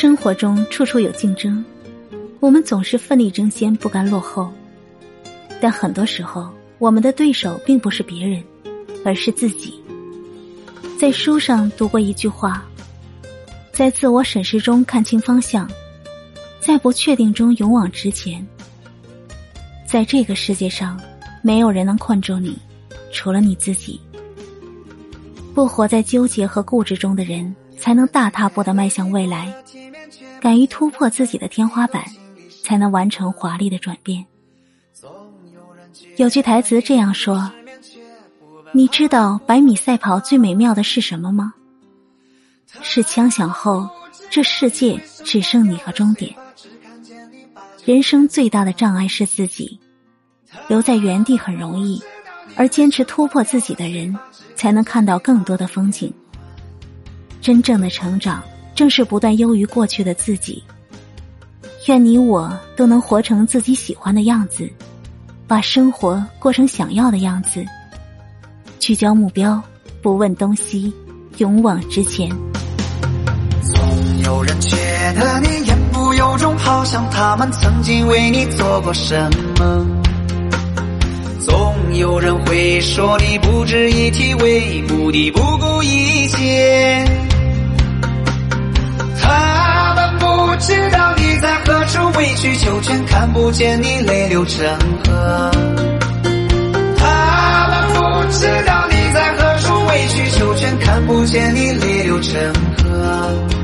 生活中处处有竞争，我们总是奋力争先，不甘落后。但很多时候，我们的对手并不是别人，而是自己。在书上读过一句话：在自我审视中看清方向，在不确定中勇往直前。在这个世界上，没有人能困住你，除了你自己。不活在纠结和固执中的人，才能大踏步的迈向未来。敢于突破自己的天花板，才能完成华丽的转变。有句台词这样说：“你知道百米赛跑最美妙的是什么吗？是枪响后，这世界只剩你和终点。人生最大的障碍是自己，留在原地很容易，而坚持突破自己的人，才能看到更多的风景。真正的成长。”正是不断优于过去的自己。愿你我都能活成自己喜欢的样子，把生活过成想要的样子。聚焦目标，不问东西，勇往直前。总有人觉得你言不由衷，好像他们曾经为你做过什么。总有人会说你不值一提为目的不顾一切。他们不知道你在何处委曲求全看不见你泪流成河。他们不知道你在何处委曲求全看不见你泪流成河。